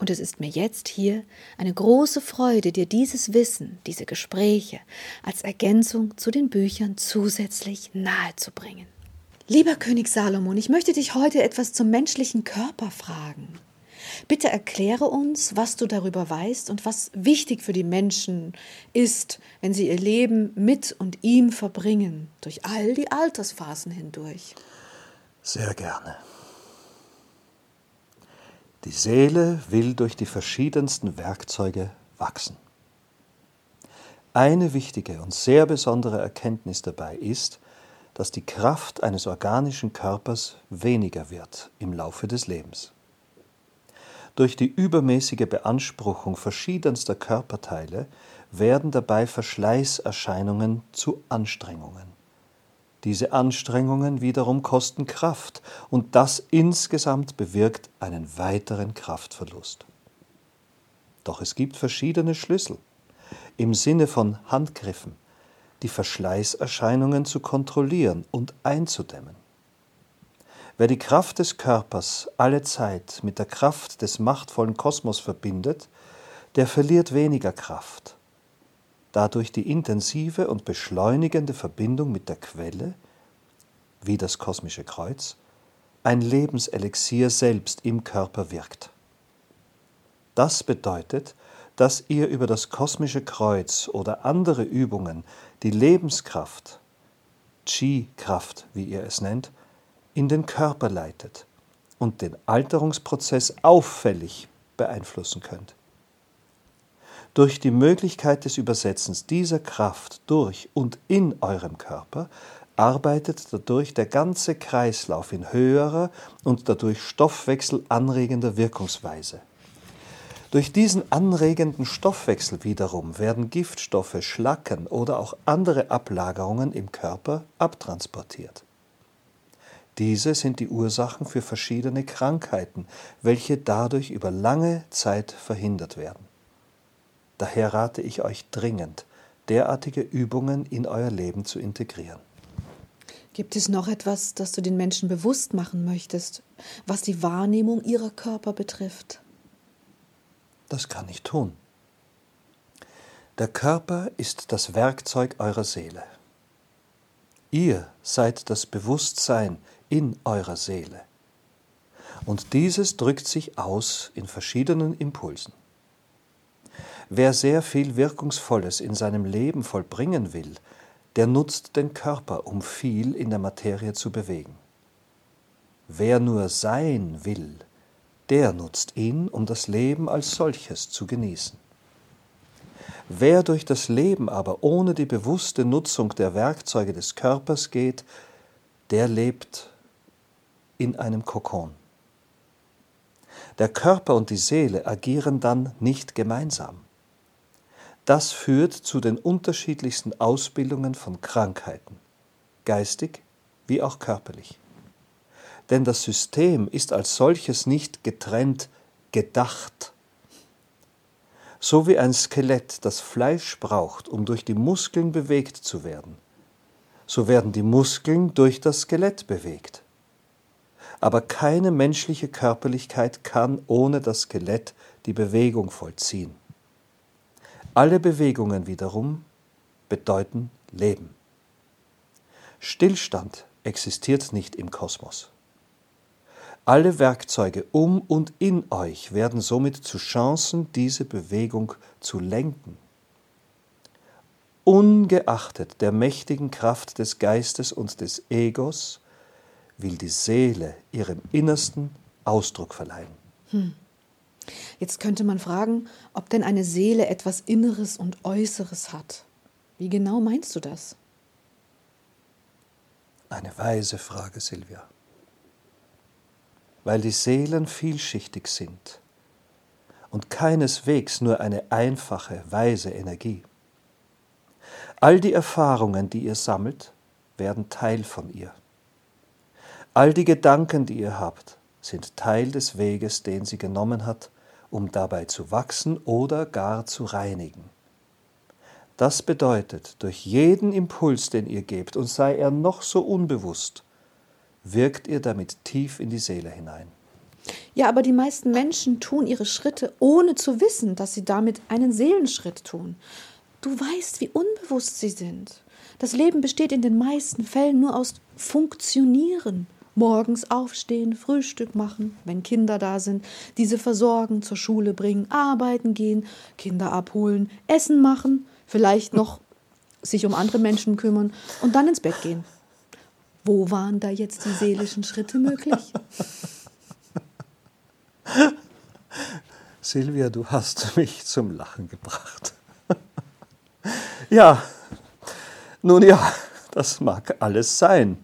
Und es ist mir jetzt hier eine große Freude, dir dieses Wissen, diese Gespräche als Ergänzung zu den Büchern zusätzlich nahezubringen. Lieber König Salomon, ich möchte dich heute etwas zum menschlichen Körper fragen. Bitte erkläre uns, was du darüber weißt und was wichtig für die Menschen ist, wenn sie ihr Leben mit und ihm verbringen, durch all die Altersphasen hindurch. Sehr gerne. Die Seele will durch die verschiedensten Werkzeuge wachsen. Eine wichtige und sehr besondere Erkenntnis dabei ist, dass die Kraft eines organischen Körpers weniger wird im Laufe des Lebens. Durch die übermäßige Beanspruchung verschiedenster Körperteile werden dabei Verschleißerscheinungen zu Anstrengungen. Diese Anstrengungen wiederum kosten Kraft und das insgesamt bewirkt einen weiteren Kraftverlust. Doch es gibt verschiedene Schlüssel im Sinne von Handgriffen, die Verschleißerscheinungen zu kontrollieren und einzudämmen. Wer die Kraft des Körpers alle Zeit mit der Kraft des machtvollen Kosmos verbindet, der verliert weniger Kraft dadurch die intensive und beschleunigende Verbindung mit der Quelle, wie das kosmische Kreuz, ein Lebenselixier selbst im Körper wirkt. Das bedeutet, dass ihr über das kosmische Kreuz oder andere Übungen die Lebenskraft, Chi-Kraft, wie ihr es nennt, in den Körper leitet und den Alterungsprozess auffällig beeinflussen könnt. Durch die Möglichkeit des Übersetzens dieser Kraft durch und in eurem Körper arbeitet dadurch der ganze Kreislauf in höherer und dadurch Stoffwechsel anregender Wirkungsweise. Durch diesen anregenden Stoffwechsel wiederum werden Giftstoffe, Schlacken oder auch andere Ablagerungen im Körper abtransportiert. Diese sind die Ursachen für verschiedene Krankheiten, welche dadurch über lange Zeit verhindert werden. Daher rate ich euch dringend, derartige Übungen in euer Leben zu integrieren. Gibt es noch etwas, das du den Menschen bewusst machen möchtest, was die Wahrnehmung ihrer Körper betrifft? Das kann ich tun. Der Körper ist das Werkzeug eurer Seele. Ihr seid das Bewusstsein in eurer Seele. Und dieses drückt sich aus in verschiedenen Impulsen. Wer sehr viel Wirkungsvolles in seinem Leben vollbringen will, der nutzt den Körper, um viel in der Materie zu bewegen. Wer nur sein will, der nutzt ihn, um das Leben als solches zu genießen. Wer durch das Leben aber ohne die bewusste Nutzung der Werkzeuge des Körpers geht, der lebt in einem Kokon. Der Körper und die Seele agieren dann nicht gemeinsam. Das führt zu den unterschiedlichsten Ausbildungen von Krankheiten, geistig wie auch körperlich. Denn das System ist als solches nicht getrennt gedacht. So wie ein Skelett das Fleisch braucht, um durch die Muskeln bewegt zu werden, so werden die Muskeln durch das Skelett bewegt. Aber keine menschliche Körperlichkeit kann ohne das Skelett die Bewegung vollziehen. Alle Bewegungen wiederum bedeuten Leben. Stillstand existiert nicht im Kosmos. Alle Werkzeuge um und in euch werden somit zu Chancen, diese Bewegung zu lenken. Ungeachtet der mächtigen Kraft des Geistes und des Egos will die Seele ihrem Innersten Ausdruck verleihen. Hm. Jetzt könnte man fragen, ob denn eine Seele etwas Inneres und Äußeres hat. Wie genau meinst du das? Eine weise Frage, Silvia. Weil die Seelen vielschichtig sind und keineswegs nur eine einfache, weise Energie. All die Erfahrungen, die ihr sammelt, werden Teil von ihr. All die Gedanken, die ihr habt, sind Teil des Weges, den sie genommen hat, um dabei zu wachsen oder gar zu reinigen. Das bedeutet, durch jeden Impuls, den ihr gebt, und sei er noch so unbewusst, wirkt ihr damit tief in die Seele hinein. Ja, aber die meisten Menschen tun ihre Schritte, ohne zu wissen, dass sie damit einen Seelenschritt tun. Du weißt, wie unbewusst sie sind. Das Leben besteht in den meisten Fällen nur aus Funktionieren. Morgens aufstehen, Frühstück machen, wenn Kinder da sind, diese versorgen, zur Schule bringen, arbeiten gehen, Kinder abholen, Essen machen, vielleicht noch sich um andere Menschen kümmern und dann ins Bett gehen. Wo waren da jetzt die seelischen Schritte möglich? Silvia, du hast mich zum Lachen gebracht. ja, nun ja, das mag alles sein.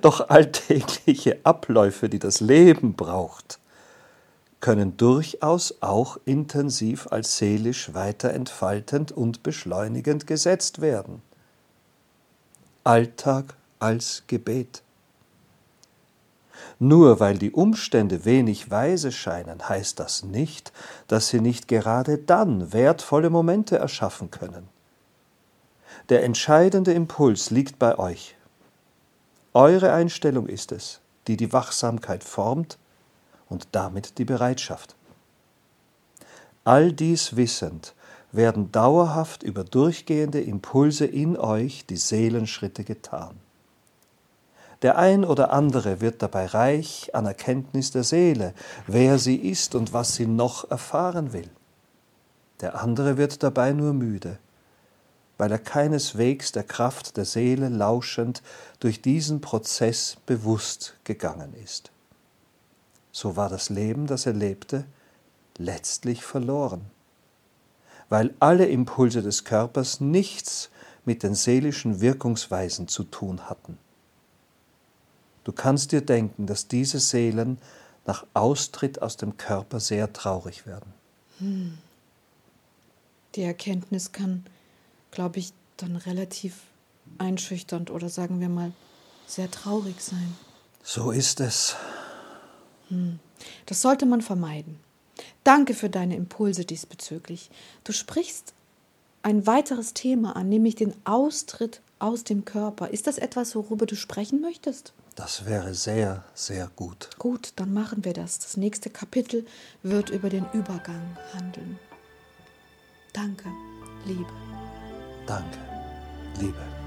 Doch alltägliche Abläufe, die das Leben braucht, können durchaus auch intensiv als seelisch weiterentfaltend und beschleunigend gesetzt werden. Alltag als Gebet. Nur weil die Umstände wenig weise scheinen, heißt das nicht, dass sie nicht gerade dann wertvolle Momente erschaffen können. Der entscheidende Impuls liegt bei euch. Eure Einstellung ist es, die die Wachsamkeit formt und damit die Bereitschaft. All dies wissend werden dauerhaft über durchgehende Impulse in euch die Seelenschritte getan. Der ein oder andere wird dabei reich an Erkenntnis der Seele, wer sie ist und was sie noch erfahren will. Der andere wird dabei nur müde, weil er keineswegs der Kraft der Seele lauschend durch diesen Prozess bewusst gegangen ist so war das Leben, das er lebte, letztlich verloren, weil alle Impulse des Körpers nichts mit den seelischen Wirkungsweisen zu tun hatten. Du kannst dir denken, dass diese Seelen nach Austritt aus dem Körper sehr traurig werden. Hm. Die Erkenntnis kann, glaube ich, dann relativ einschüchternd oder sagen wir mal sehr traurig sein. So ist es. Hm. Das sollte man vermeiden. Danke für deine Impulse diesbezüglich. Du sprichst ein weiteres Thema an, nämlich den Austritt aus dem Körper. Ist das etwas, worüber du sprechen möchtest? Das wäre sehr, sehr gut. Gut, dann machen wir das. Das nächste Kapitel wird über den Übergang handeln. Danke, Liebe. Danke, Liebe.